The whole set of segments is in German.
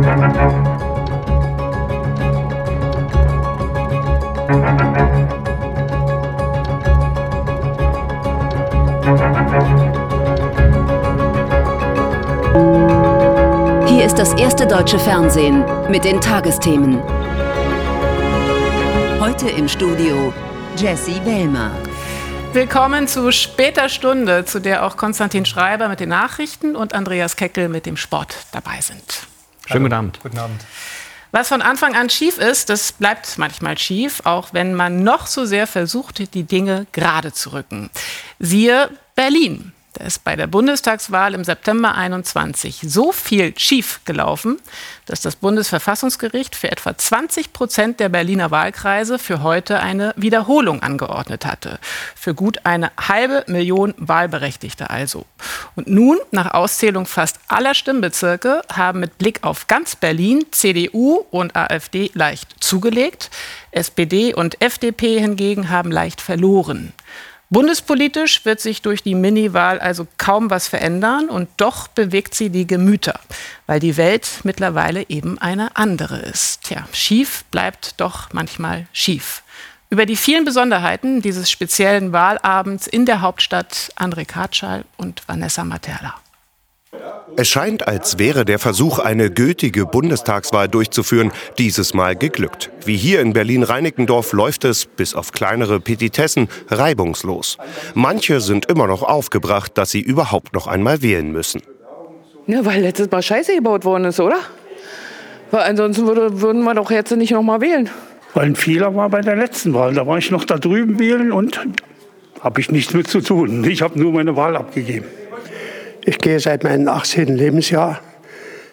Hier ist das erste deutsche Fernsehen mit den Tagesthemen. Heute im Studio Jesse Wellmer. Willkommen zu später Stunde, zu der auch Konstantin Schreiber mit den Nachrichten und Andreas Keckel mit dem Sport dabei sind. Schönen guten Abend. Guten Abend. Was von Anfang an schief ist, das bleibt manchmal schief, auch wenn man noch so sehr versucht, die Dinge gerade zu rücken. Siehe Berlin. Da ist bei der Bundestagswahl im September 21 so viel schief gelaufen, dass das Bundesverfassungsgericht für etwa 20 Prozent der Berliner Wahlkreise für heute eine Wiederholung angeordnet hatte. Für gut eine halbe Million Wahlberechtigte also. Und nun, nach Auszählung fast aller Stimmbezirke, haben mit Blick auf ganz Berlin CDU und AfD leicht zugelegt. SPD und FDP hingegen haben leicht verloren. Bundespolitisch wird sich durch die Mini-Wahl also kaum was verändern und doch bewegt sie die Gemüter, weil die Welt mittlerweile eben eine andere ist. Tja, schief bleibt doch manchmal schief. Über die vielen Besonderheiten dieses speziellen Wahlabends in der Hauptstadt André Katschal und Vanessa Materla. Es scheint, als wäre der Versuch, eine gültige Bundestagswahl durchzuführen, dieses Mal geglückt. Wie hier in Berlin-Reinickendorf läuft es, bis auf kleinere Petitessen, reibungslos. Manche sind immer noch aufgebracht, dass sie überhaupt noch einmal wählen müssen. Ja, weil letztes Mal Scheiße gebaut worden ist, oder? Weil ansonsten würde, würden wir doch jetzt nicht noch mal wählen. Weil ein Fehler war bei der letzten Wahl. Da war ich noch da drüben wählen und habe ich nichts mit zu tun. Ich habe nur meine Wahl abgegeben. Ich gehe seit meinem 18. Lebensjahr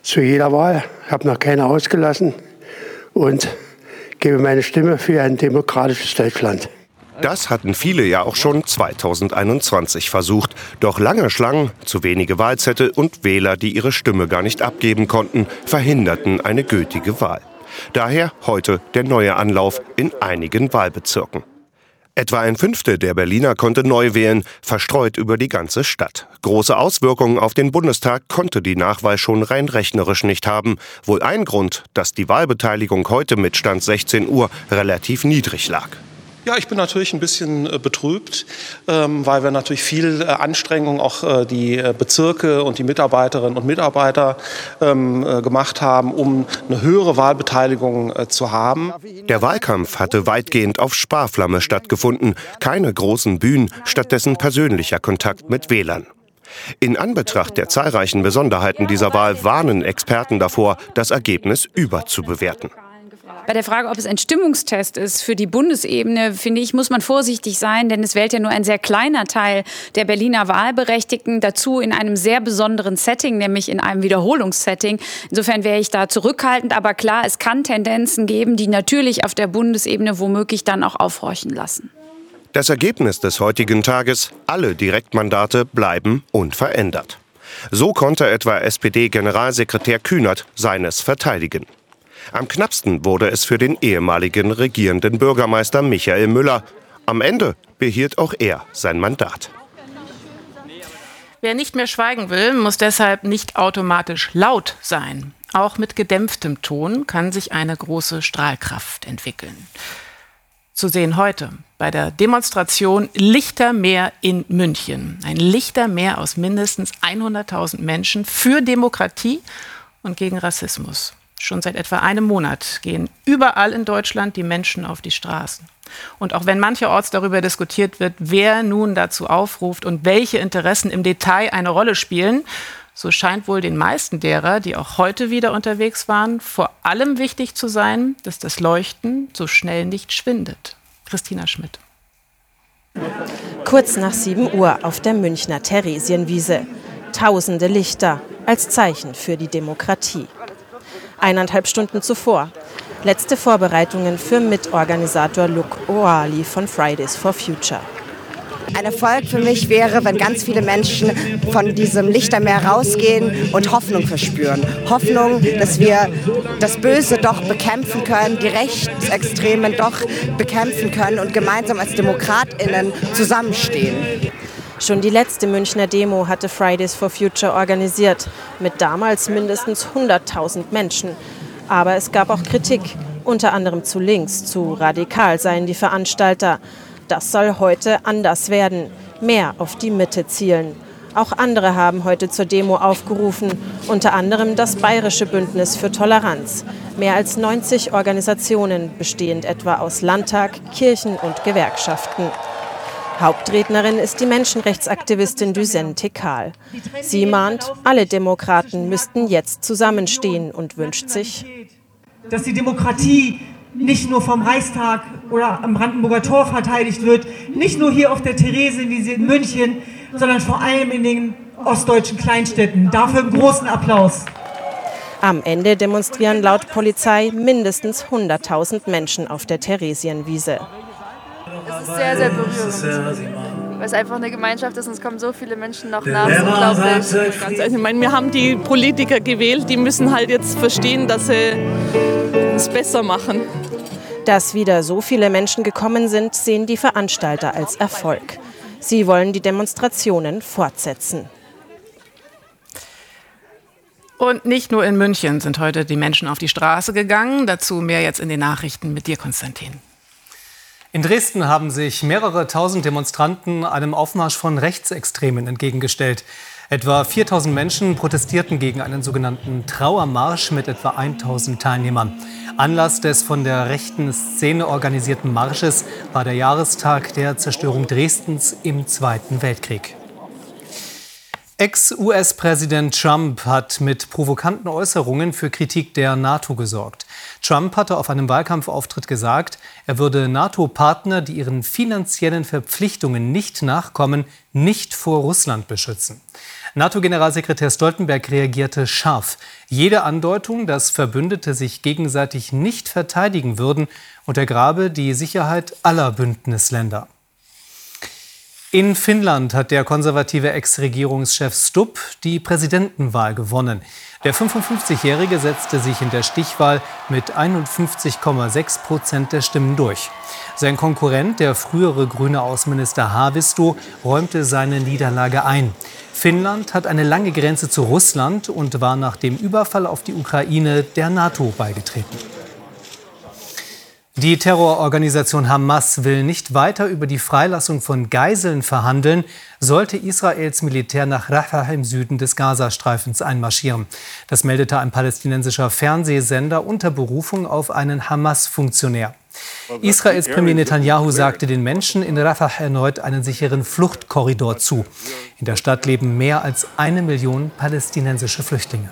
zu jeder Wahl, habe noch keine ausgelassen und gebe meine Stimme für ein demokratisches Deutschland. Das hatten viele ja auch schon 2021 versucht. Doch lange Schlangen, zu wenige Wahlzettel und Wähler, die ihre Stimme gar nicht abgeben konnten, verhinderten eine gültige Wahl. Daher heute der neue Anlauf in einigen Wahlbezirken. Etwa ein Fünftel der Berliner konnte neu wählen, verstreut über die ganze Stadt. Große Auswirkungen auf den Bundestag konnte die Nachwahl schon rein rechnerisch nicht haben. Wohl ein Grund, dass die Wahlbeteiligung heute mit Stand 16 Uhr relativ niedrig lag. Ja, ich bin natürlich ein bisschen äh, betrübt, ähm, weil wir natürlich viel äh, Anstrengung auch äh, die Bezirke und die Mitarbeiterinnen und Mitarbeiter ähm, gemacht haben, um eine höhere Wahlbeteiligung zu haben. Der Wahlkampf hatte weitgehend auf Sparflamme stattgefunden, keine großen Bühnen, stattdessen persönlicher Kontakt mit Wählern. In Anbetracht der zahlreichen Besonderheiten dieser Wahl warnen Experten davor, das Ergebnis überzubewerten. Bei der Frage, ob es ein Stimmungstest ist für die Bundesebene, finde ich, muss man vorsichtig sein, denn es wählt ja nur ein sehr kleiner Teil der Berliner Wahlberechtigten dazu in einem sehr besonderen Setting, nämlich in einem Wiederholungssetting. Insofern wäre ich da zurückhaltend, aber klar, es kann Tendenzen geben, die natürlich auf der Bundesebene womöglich dann auch aufhorchen lassen. Das Ergebnis des heutigen Tages, alle Direktmandate bleiben unverändert. So konnte etwa SPD-Generalsekretär Kühnert seines verteidigen. Am knappsten wurde es für den ehemaligen regierenden Bürgermeister Michael Müller. Am Ende behielt auch er sein Mandat. Wer nicht mehr schweigen will, muss deshalb nicht automatisch laut sein. Auch mit gedämpftem Ton kann sich eine große Strahlkraft entwickeln. Zu sehen heute bei der Demonstration Lichtermeer in München. Ein Lichtermeer aus mindestens 100.000 Menschen für Demokratie und gegen Rassismus. Schon seit etwa einem Monat gehen überall in Deutschland die Menschen auf die Straßen. Und auch wenn mancherorts darüber diskutiert wird, wer nun dazu aufruft und welche Interessen im Detail eine Rolle spielen, so scheint wohl den meisten derer, die auch heute wieder unterwegs waren, vor allem wichtig zu sein, dass das Leuchten so schnell nicht schwindet. Christina Schmidt. Kurz nach 7 Uhr auf der Münchner Theresienwiese. Tausende Lichter als Zeichen für die Demokratie eineinhalb Stunden zuvor. Letzte Vorbereitungen für Mitorganisator Luke Oali von Fridays for Future. Ein Erfolg für mich wäre, wenn ganz viele Menschen von diesem Lichtermeer rausgehen und Hoffnung verspüren. Hoffnung, dass wir das Böse doch bekämpfen können, die Rechtsextremen doch bekämpfen können und gemeinsam als DemokratInnen zusammenstehen. Schon die letzte Münchner Demo hatte Fridays for Future organisiert, mit damals mindestens 100.000 Menschen. Aber es gab auch Kritik, unter anderem zu links, zu radikal seien die Veranstalter. Das soll heute anders werden, mehr auf die Mitte zielen. Auch andere haben heute zur Demo aufgerufen, unter anderem das Bayerische Bündnis für Toleranz. Mehr als 90 Organisationen, bestehend etwa aus Landtag, Kirchen und Gewerkschaften. Hauptrednerin ist die Menschenrechtsaktivistin Duzen Tekal. Sie mahnt, alle Demokraten müssten jetzt zusammenstehen und wünscht sich, dass die Demokratie nicht nur vom Reichstag oder am Brandenburger Tor verteidigt wird, nicht nur hier auf der Theresienwiese in München, sondern vor allem in den ostdeutschen Kleinstädten. Dafür einen großen Applaus. Am Ende demonstrieren laut Polizei mindestens 100.000 Menschen auf der Theresienwiese. Es ist sehr, sehr berührend. Weil es einfach eine Gemeinschaft ist und es kommen so viele Menschen noch nach. Das ist unglaublich. Also ich meine, wir haben die Politiker gewählt, die müssen halt jetzt verstehen, dass sie es besser machen. Dass wieder so viele Menschen gekommen sind, sehen die Veranstalter als Erfolg. Sie wollen die Demonstrationen fortsetzen. Und nicht nur in München sind heute die Menschen auf die Straße gegangen. Dazu mehr jetzt in den Nachrichten mit dir, Konstantin. In Dresden haben sich mehrere tausend Demonstranten einem Aufmarsch von Rechtsextremen entgegengestellt. Etwa 4000 Menschen protestierten gegen einen sogenannten Trauermarsch mit etwa 1000 Teilnehmern. Anlass des von der rechten Szene organisierten Marsches war der Jahrestag der Zerstörung Dresdens im Zweiten Weltkrieg. Ex-US-Präsident Trump hat mit provokanten Äußerungen für Kritik der NATO gesorgt. Trump hatte auf einem Wahlkampfauftritt gesagt, er würde NATO-Partner, die ihren finanziellen Verpflichtungen nicht nachkommen, nicht vor Russland beschützen. NATO-Generalsekretär Stoltenberg reagierte scharf. Jede Andeutung, dass Verbündete sich gegenseitig nicht verteidigen würden, untergrabe die Sicherheit aller Bündnisländer. In Finnland hat der konservative Ex-Regierungschef Stubb die Präsidentenwahl gewonnen. Der 55-Jährige setzte sich in der Stichwahl mit 51,6 Prozent der Stimmen durch. Sein Konkurrent, der frühere grüne Außenminister Haavisto, räumte seine Niederlage ein. Finnland hat eine lange Grenze zu Russland und war nach dem Überfall auf die Ukraine der NATO beigetreten. Die Terrororganisation Hamas will nicht weiter über die Freilassung von Geiseln verhandeln, sollte Israels Militär nach Rafah im Süden des Gazastreifens einmarschieren. Das meldete ein palästinensischer Fernsehsender unter Berufung auf einen Hamas-Funktionär. Israels Premier Netanyahu sagte den Menschen in Rafah erneut einen sicheren Fluchtkorridor zu. In der Stadt leben mehr als eine Million palästinensische Flüchtlinge.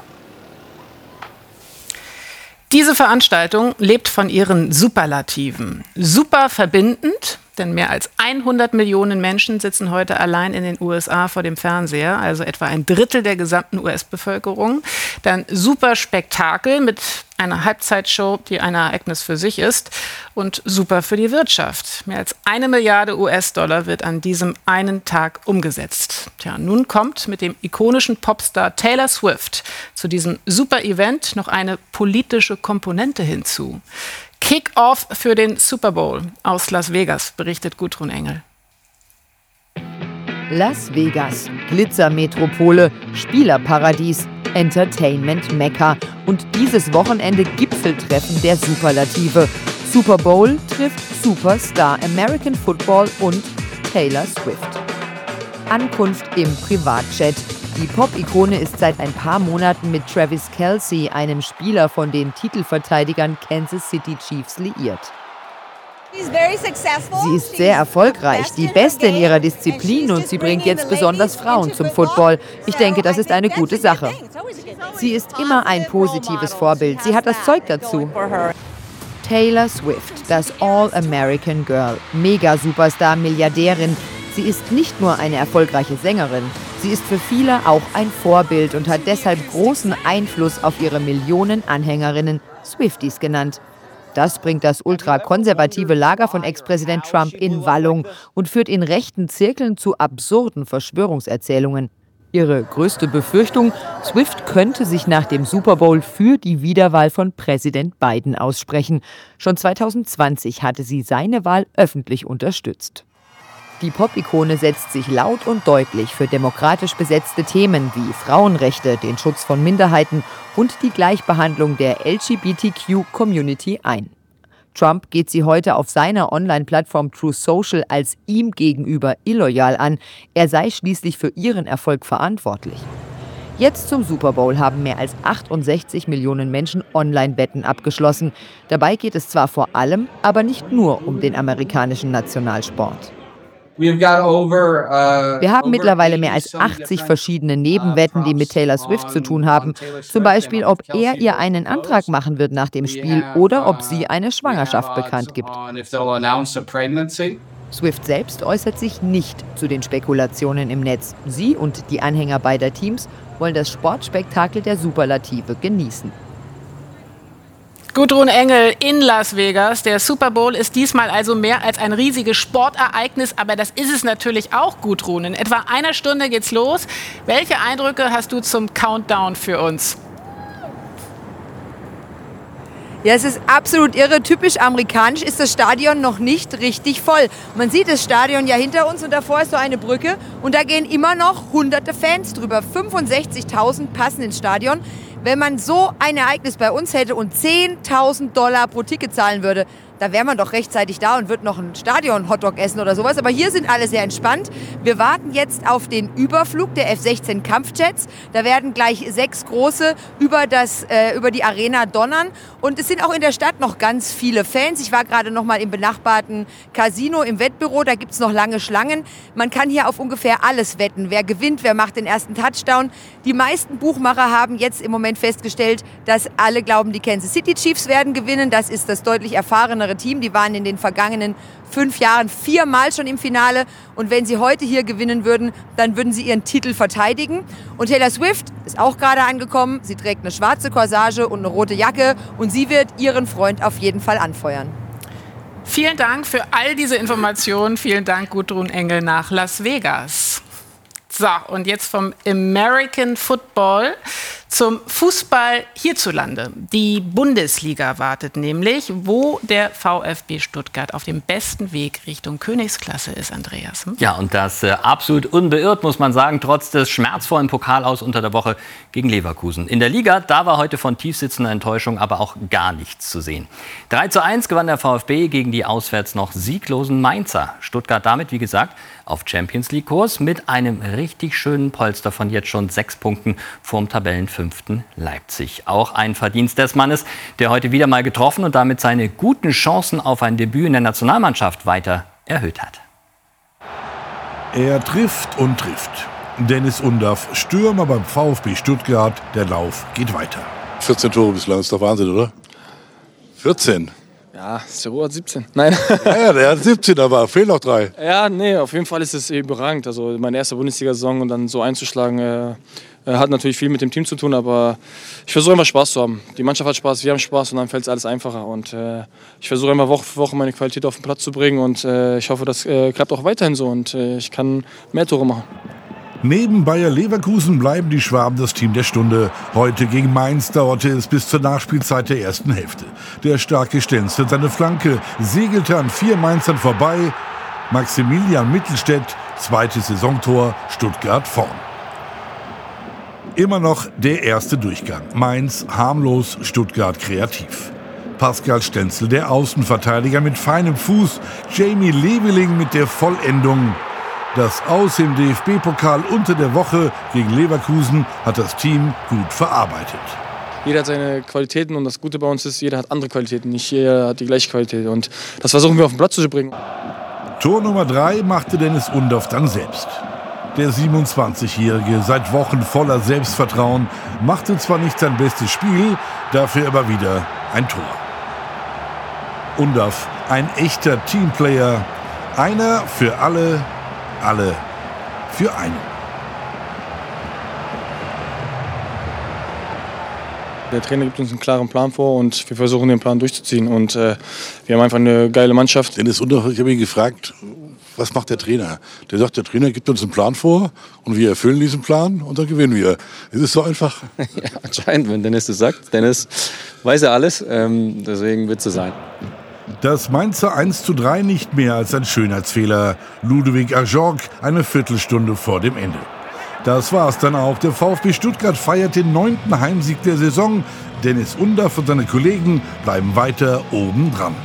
Diese Veranstaltung lebt von ihren Superlativen. Super verbindend, denn mehr als 100 Millionen Menschen sitzen heute allein in den USA vor dem Fernseher, also etwa ein Drittel der gesamten US-Bevölkerung. Dann super Spektakel mit einer Halbzeitshow, die ein Ereignis für sich ist und super für die Wirtschaft. Mehr als eine Milliarde US-Dollar wird an diesem einen Tag umgesetzt. Tja, nun kommt mit dem ikonischen Popstar Taylor Swift zu diesem super Event noch eine politische Komponente hinzu. Kick-off für den Super Bowl aus Las Vegas, berichtet Gudrun Engel. Las Vegas, Glitzermetropole, Spielerparadies, Entertainment-Mekka und dieses Wochenende Gipfeltreffen der Superlative. Super Bowl trifft Superstar American Football und Taylor Swift. Ankunft im Privatjet. Die Pop-Ikone ist seit ein paar Monaten mit Travis Kelsey, einem Spieler von den Titelverteidigern Kansas City Chiefs, liiert. Sie ist sehr erfolgreich, die Beste in ihrer Disziplin und sie bringt jetzt besonders Frauen zum Football. Ich denke, das ist eine gute Sache. Sie ist immer ein positives Vorbild. Sie hat das Zeug dazu. Taylor Swift, das All-American Girl, Mega-Superstar, Milliardärin. Sie ist nicht nur eine erfolgreiche Sängerin, Sie ist für viele auch ein Vorbild und hat deshalb großen Einfluss auf ihre Millionen Anhängerinnen, Swifties genannt. Das bringt das ultrakonservative Lager von Ex-Präsident Trump in Wallung und führt in rechten Zirkeln zu absurden Verschwörungserzählungen. Ihre größte Befürchtung, Swift könnte sich nach dem Super Bowl für die Wiederwahl von Präsident Biden aussprechen. Schon 2020 hatte sie seine Wahl öffentlich unterstützt. Die Pop-Ikone setzt sich laut und deutlich für demokratisch besetzte Themen wie Frauenrechte, den Schutz von Minderheiten und die Gleichbehandlung der LGBTQ-Community ein. Trump geht sie heute auf seiner Online-Plattform True Social als ihm gegenüber illoyal an. Er sei schließlich für ihren Erfolg verantwortlich. Jetzt zum Super Bowl haben mehr als 68 Millionen Menschen Online-Betten abgeschlossen. Dabei geht es zwar vor allem, aber nicht nur um den amerikanischen Nationalsport. Uh, Wir haben mittlerweile mehr als 80 verschiedene Nebenwetten, die mit Taylor Swift zu tun haben. Zum Beispiel, ob er ihr einen Antrag machen wird nach dem Spiel oder ob sie eine Schwangerschaft bekannt gibt. Swift selbst äußert sich nicht zu den Spekulationen im Netz. Sie und die Anhänger beider Teams wollen das Sportspektakel der Superlative genießen. Gudrun Engel in Las Vegas. Der Super Bowl ist diesmal also mehr als ein riesiges Sportereignis, aber das ist es natürlich auch, Gudrun. In etwa einer Stunde geht's los. Welche Eindrücke hast du zum Countdown für uns? Ja, es ist absolut irre. Typisch amerikanisch ist das Stadion noch nicht richtig voll. Man sieht das Stadion ja hinter uns und davor ist so eine Brücke und da gehen immer noch hunderte Fans drüber. 65.000 passen ins Stadion. Wenn man so ein Ereignis bei uns hätte und 10.000 Dollar pro Ticket zahlen würde, da wäre man doch rechtzeitig da und wird noch ein Stadion-Hotdog essen oder sowas. Aber hier sind alle sehr entspannt. Wir warten jetzt auf den Überflug der F-16 Kampfjets. Da werden gleich sechs große über, das, äh, über die Arena donnern. Und es sind auch in der Stadt noch ganz viele Fans. Ich war gerade noch mal im benachbarten Casino im Wettbüro. Da gibt's noch lange Schlangen. Man kann hier auf ungefähr alles wetten. Wer gewinnt, wer macht den ersten Touchdown. Die meisten Buchmacher haben jetzt im Moment festgestellt, dass alle glauben, die Kansas City Chiefs werden gewinnen. Das ist das deutlich erfahrene kleinere Team. Die waren in den vergangenen fünf Jahren viermal schon im Finale. Und wenn sie heute hier gewinnen würden, dann würden sie ihren Titel verteidigen. Und Taylor Swift ist auch gerade angekommen. Sie trägt eine schwarze Corsage und eine rote Jacke. Und sie wird ihren Freund auf jeden Fall anfeuern. Vielen Dank für all diese Informationen. Vielen Dank, Gudrun Engel nach Las Vegas. So, und jetzt vom American Football zum Fußball hierzulande. Die Bundesliga wartet nämlich, wo der VfB Stuttgart auf dem besten Weg Richtung Königsklasse ist, Andreas. Hm? Ja, und das äh, absolut unbeirrt, muss man sagen, trotz des schmerzvollen Pokalaus unter der Woche gegen Leverkusen. In der Liga, da war heute von tiefsitzender Enttäuschung aber auch gar nichts zu sehen. 3 zu 1 gewann der VfB gegen die auswärts noch sieglosen Mainzer. Stuttgart damit, wie gesagt, auf Champions League-Kurs mit einem richtig schönen Polster von jetzt schon sechs Punkten vorm Leipzig. Auch ein Verdienst des Mannes, der heute wieder mal getroffen und damit seine guten Chancen auf ein Debüt in der Nationalmannschaft weiter erhöht hat. Er trifft und trifft. Dennis Undaff, Stürmer beim VfB Stuttgart. Der Lauf geht weiter. 14 Tore bislang, ist doch Wahnsinn, oder? 14. Ja, Seru hat 17. Nein. Ja, ja, der hat 17, aber fehlen noch drei. Ja, nee, auf jeden Fall ist es überragend. Also meine erste Bundesliga-Saison und dann so einzuschlagen, äh, äh, hat natürlich viel mit dem Team zu tun, aber ich versuche immer Spaß zu haben. Die Mannschaft hat Spaß, wir haben Spaß und dann fällt es alles einfacher. Und äh, ich versuche immer Woche für Woche meine Qualität auf den Platz zu bringen und äh, ich hoffe, das äh, klappt auch weiterhin so und äh, ich kann mehr Tore machen. Neben Bayer Leverkusen bleiben die Schwaben das Team der Stunde. Heute gegen Mainz dauerte es bis zur Nachspielzeit der ersten Hälfte. Der starke Stenzel seine Flanke segelte an vier Mainzern vorbei. Maximilian Mittelstädt, zweites Saisontor, Stuttgart vorn. Immer noch der erste Durchgang. Mainz harmlos, Stuttgart kreativ. Pascal Stenzel, der Außenverteidiger mit feinem Fuß. Jamie Leveling mit der Vollendung. Das Aus im DFB-Pokal unter der Woche gegen Leverkusen hat das Team gut verarbeitet. Jeder hat seine Qualitäten und das Gute bei uns ist, jeder hat andere Qualitäten. Nicht jeder hat die gleiche Qualität und das versuchen wir auf den Platz zu bringen. Tor Nummer drei machte Dennis Undorf dann selbst. Der 27-Jährige, seit Wochen voller Selbstvertrauen, machte zwar nicht sein bestes Spiel, dafür aber wieder ein Tor. Undorf, ein echter Teamplayer, einer für alle, alle für einen. Der Trainer gibt uns einen klaren Plan vor und wir versuchen den Plan durchzuziehen. Und äh, wir haben einfach eine geile Mannschaft. Dennis Undorf, ich habe ihn gefragt, was macht der Trainer? Der sagt, der Trainer gibt uns einen Plan vor und wir erfüllen diesen Plan und dann gewinnen wir. Ist es so einfach? ja, anscheinend, wenn Dennis das sagt. Dennis weiß ja alles, ähm, deswegen wird es so sein. Das Mainzer 1 zu 3 nicht mehr als ein Schönheitsfehler. Ludovic Ajorg eine Viertelstunde vor dem Ende. Das war's dann auch. Der VfB Stuttgart feiert den neunten Heimsieg der Saison. Dennis Undaff und seine Kollegen bleiben weiter oben dran.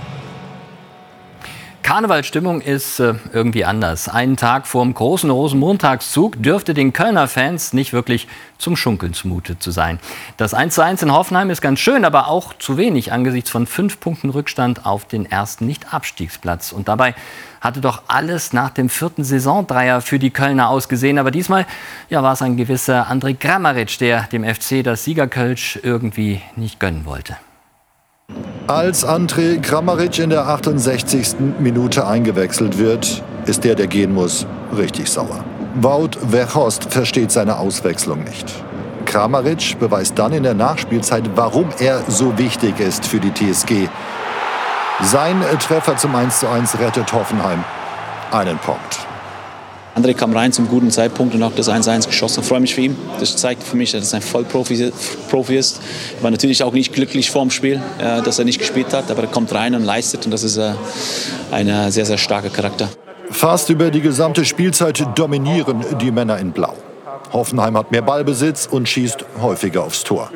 Karnevalsstimmung ist äh, irgendwie anders. Einen Tag vor dem großen Rosenmontagszug dürfte den Kölner Fans nicht wirklich zum Schunkeln zumute zu sein. Das 1:1 in Hoffenheim ist ganz schön, aber auch zu wenig angesichts von fünf Punkten Rückstand auf den ersten Nicht-Abstiegsplatz. Und dabei hatte doch alles nach dem vierten Saisondreier für die Kölner ausgesehen. Aber diesmal ja, war es ein gewisser André Kramaric, der dem FC das Siegerkölsch irgendwie nicht gönnen wollte. Als André Kramaric in der 68. Minute eingewechselt wird, ist der, der gehen muss, richtig sauer. Wout Verhorst versteht seine Auswechslung nicht. Kramaric beweist dann in der Nachspielzeit, warum er so wichtig ist für die TSG. Sein Treffer zum 1:1 rettet Hoffenheim einen Punkt. André kam rein zum guten Zeitpunkt und hat das 1-1 geschossen. Ich freue mich für ihn. Das zeigt für mich, dass er ein Vollprofi Profi ist. Ich war natürlich auch nicht glücklich vor dem Spiel, äh, dass er nicht gespielt hat, aber er kommt rein und leistet und das ist äh, ein sehr, sehr starker Charakter. Fast über die gesamte Spielzeit dominieren die Männer in Blau. Hoffenheim hat mehr Ballbesitz und schießt häufiger aufs Tor.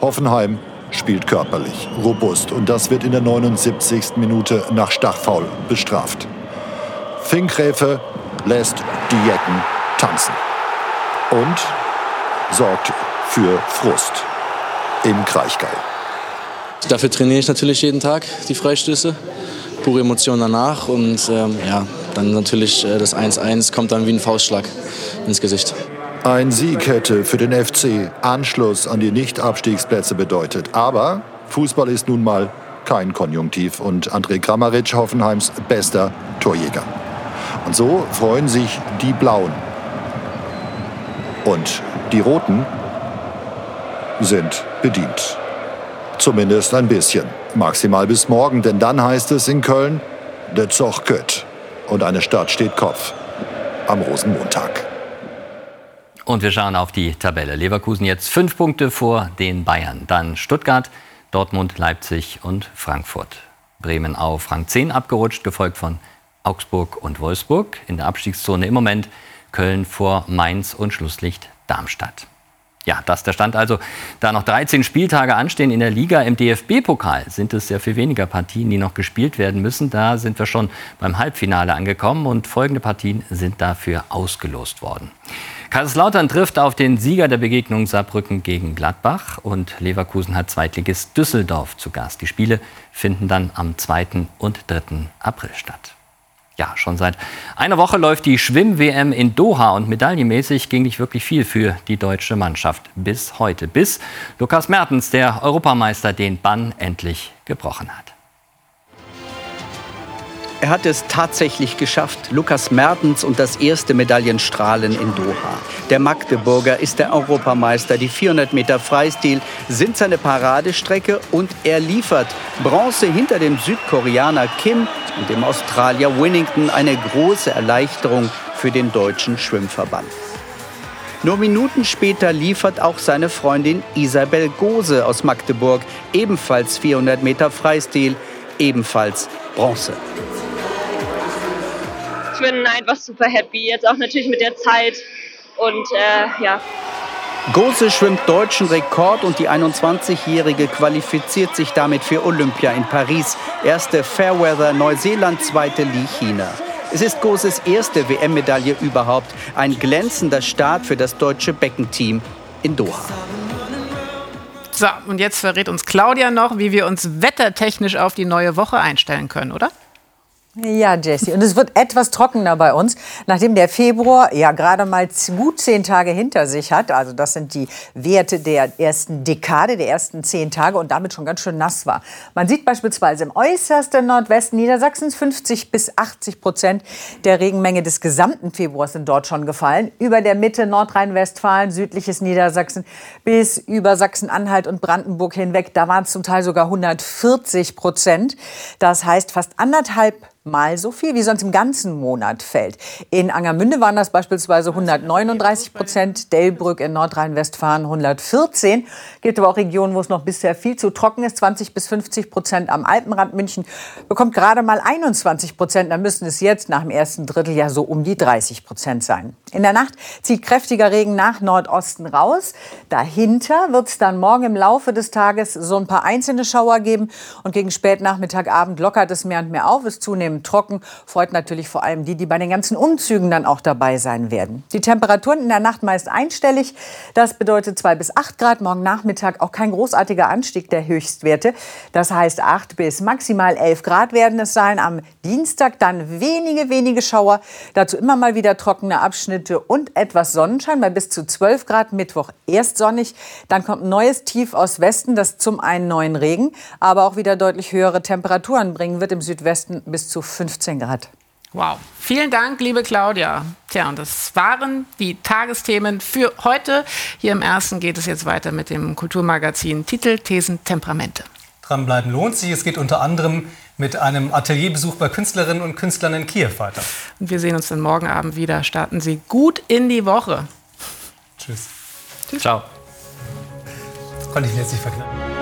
Hoffenheim spielt körperlich, robust und das wird in der 79. Minute nach Stachfaul bestraft. Finkgräfe lässt die Jecken tanzen und sorgt für Frust im Kraichgau. Dafür trainiere ich natürlich jeden Tag die Freistöße, pure Emotionen danach und ähm, ja, dann natürlich äh, das 1-1 kommt dann wie ein Faustschlag ins Gesicht. Ein Sieg hätte für den FC Anschluss an die Nicht-Abstiegsplätze bedeutet. Aber Fußball ist nun mal kein Konjunktiv und André Kramaric, Hoffenheims bester Torjäger. Und so freuen sich die Blauen. Und die Roten sind bedient. Zumindest ein bisschen. Maximal bis morgen, denn dann heißt es in Köln, der Zoch gött. Und eine Stadt steht Kopf am Rosenmontag. Und wir schauen auf die Tabelle. Leverkusen jetzt fünf Punkte vor den Bayern. Dann Stuttgart, Dortmund, Leipzig und Frankfurt. Bremen auf Rang 10 abgerutscht, gefolgt von Augsburg und Wolfsburg. In der Abstiegszone im Moment Köln vor Mainz und Schlusslicht Darmstadt. Ja, das ist der Stand also. Da noch 13 Spieltage anstehen in der Liga, im DFB-Pokal sind es sehr viel weniger Partien, die noch gespielt werden müssen. Da sind wir schon beim Halbfinale angekommen und folgende Partien sind dafür ausgelost worden. Kaiserslautern trifft auf den Sieger der Begegnung Saarbrücken gegen Gladbach und Leverkusen hat Zweitligist Düsseldorf zu Gast. Die Spiele finden dann am 2. und 3. April statt. Ja, schon seit einer Woche läuft die Schwimm-WM in Doha und medaillenmäßig ging nicht wirklich viel für die deutsche Mannschaft bis heute, bis Lukas Mertens, der Europameister, den Bann endlich gebrochen hat. Er hat es tatsächlich geschafft. Lukas Mertens und das erste Medaillenstrahlen in Doha. Der Magdeburger ist der Europameister. Die 400 Meter Freistil sind seine Paradestrecke und er liefert Bronze hinter dem Südkoreaner Kim und dem Australier Winnington. Eine große Erleichterung für den deutschen Schwimmverband. Nur Minuten später liefert auch seine Freundin Isabel Gose aus Magdeburg ebenfalls 400 Meter Freistil, ebenfalls Bronze ich bin einfach super happy, jetzt auch natürlich mit der Zeit und äh, ja. Gose schwimmt deutschen Rekord und die 21-Jährige qualifiziert sich damit für Olympia in Paris. Erste Fairweather Neuseeland, zweite Lee China. Es ist Goses erste WM-Medaille überhaupt. Ein glänzender Start für das deutsche Beckenteam in Doha. So, und jetzt verrät uns Claudia noch, wie wir uns wettertechnisch auf die neue Woche einstellen können, oder? Ja, Jesse. Und es wird etwas trockener bei uns, nachdem der Februar ja gerade mal gut zehn Tage hinter sich hat. Also das sind die Werte der ersten Dekade, der ersten zehn Tage und damit schon ganz schön nass war. Man sieht beispielsweise im äußersten Nordwesten Niedersachsens 50 bis 80 Prozent der Regenmenge des gesamten Februars sind dort schon gefallen. Über der Mitte Nordrhein-Westfalen, südliches Niedersachsen bis über Sachsen-Anhalt und Brandenburg hinweg, da waren es zum Teil sogar 140 Prozent. Das heißt fast anderthalb mal so viel, wie sonst im ganzen Monat fällt. In Angermünde waren das beispielsweise 139 Prozent, Delbrück in Nordrhein-Westfalen 114. Gibt aber auch Regionen, wo es noch bisher viel zu trocken ist, 20 bis 50 Prozent am Alpenrand. München bekommt gerade mal 21 Prozent. Da müssen es jetzt nach dem ersten Drittel ja so um die 30 Prozent sein. In der Nacht zieht kräftiger Regen nach Nordosten raus. Dahinter wird es dann morgen im Laufe des Tages so ein paar einzelne Schauer geben. Und gegen Spätnachmittag, Abend lockert es mehr und mehr auf, ist zunehmend trocken. Freut natürlich vor allem die, die bei den ganzen Umzügen dann auch dabei sein werden. Die Temperaturen in der Nacht meist einstellig. Das bedeutet 2 bis 8 Grad. Morgen Nachmittag auch kein großartiger Anstieg der Höchstwerte. Das heißt 8 bis maximal 11 Grad werden es sein. Am Dienstag dann wenige, wenige Schauer. Dazu immer mal wieder trockene Abschnitte und etwas Sonnenschein bei bis zu 12 Grad. Mittwoch erst sonnig. Dann kommt ein neues Tief aus Westen, das zum einen neuen Regen, aber auch wieder deutlich höhere Temperaturen bringen wird. Im Südwesten bis zu 15 Grad. Wow. Vielen Dank, liebe Claudia. Tja, und das waren die Tagesthemen für heute. Hier im ersten geht es jetzt weiter mit dem Kulturmagazin Titel, Thesen, Temperamente. Dranbleiben lohnt sich. Es geht unter anderem mit einem Atelierbesuch bei Künstlerinnen und Künstlern in Kiew weiter. Und wir sehen uns dann morgen Abend wieder. Starten Sie gut in die Woche. Tschüss. Tschüss. Ciao. Das konnte ich mir jetzt nicht verkneifen.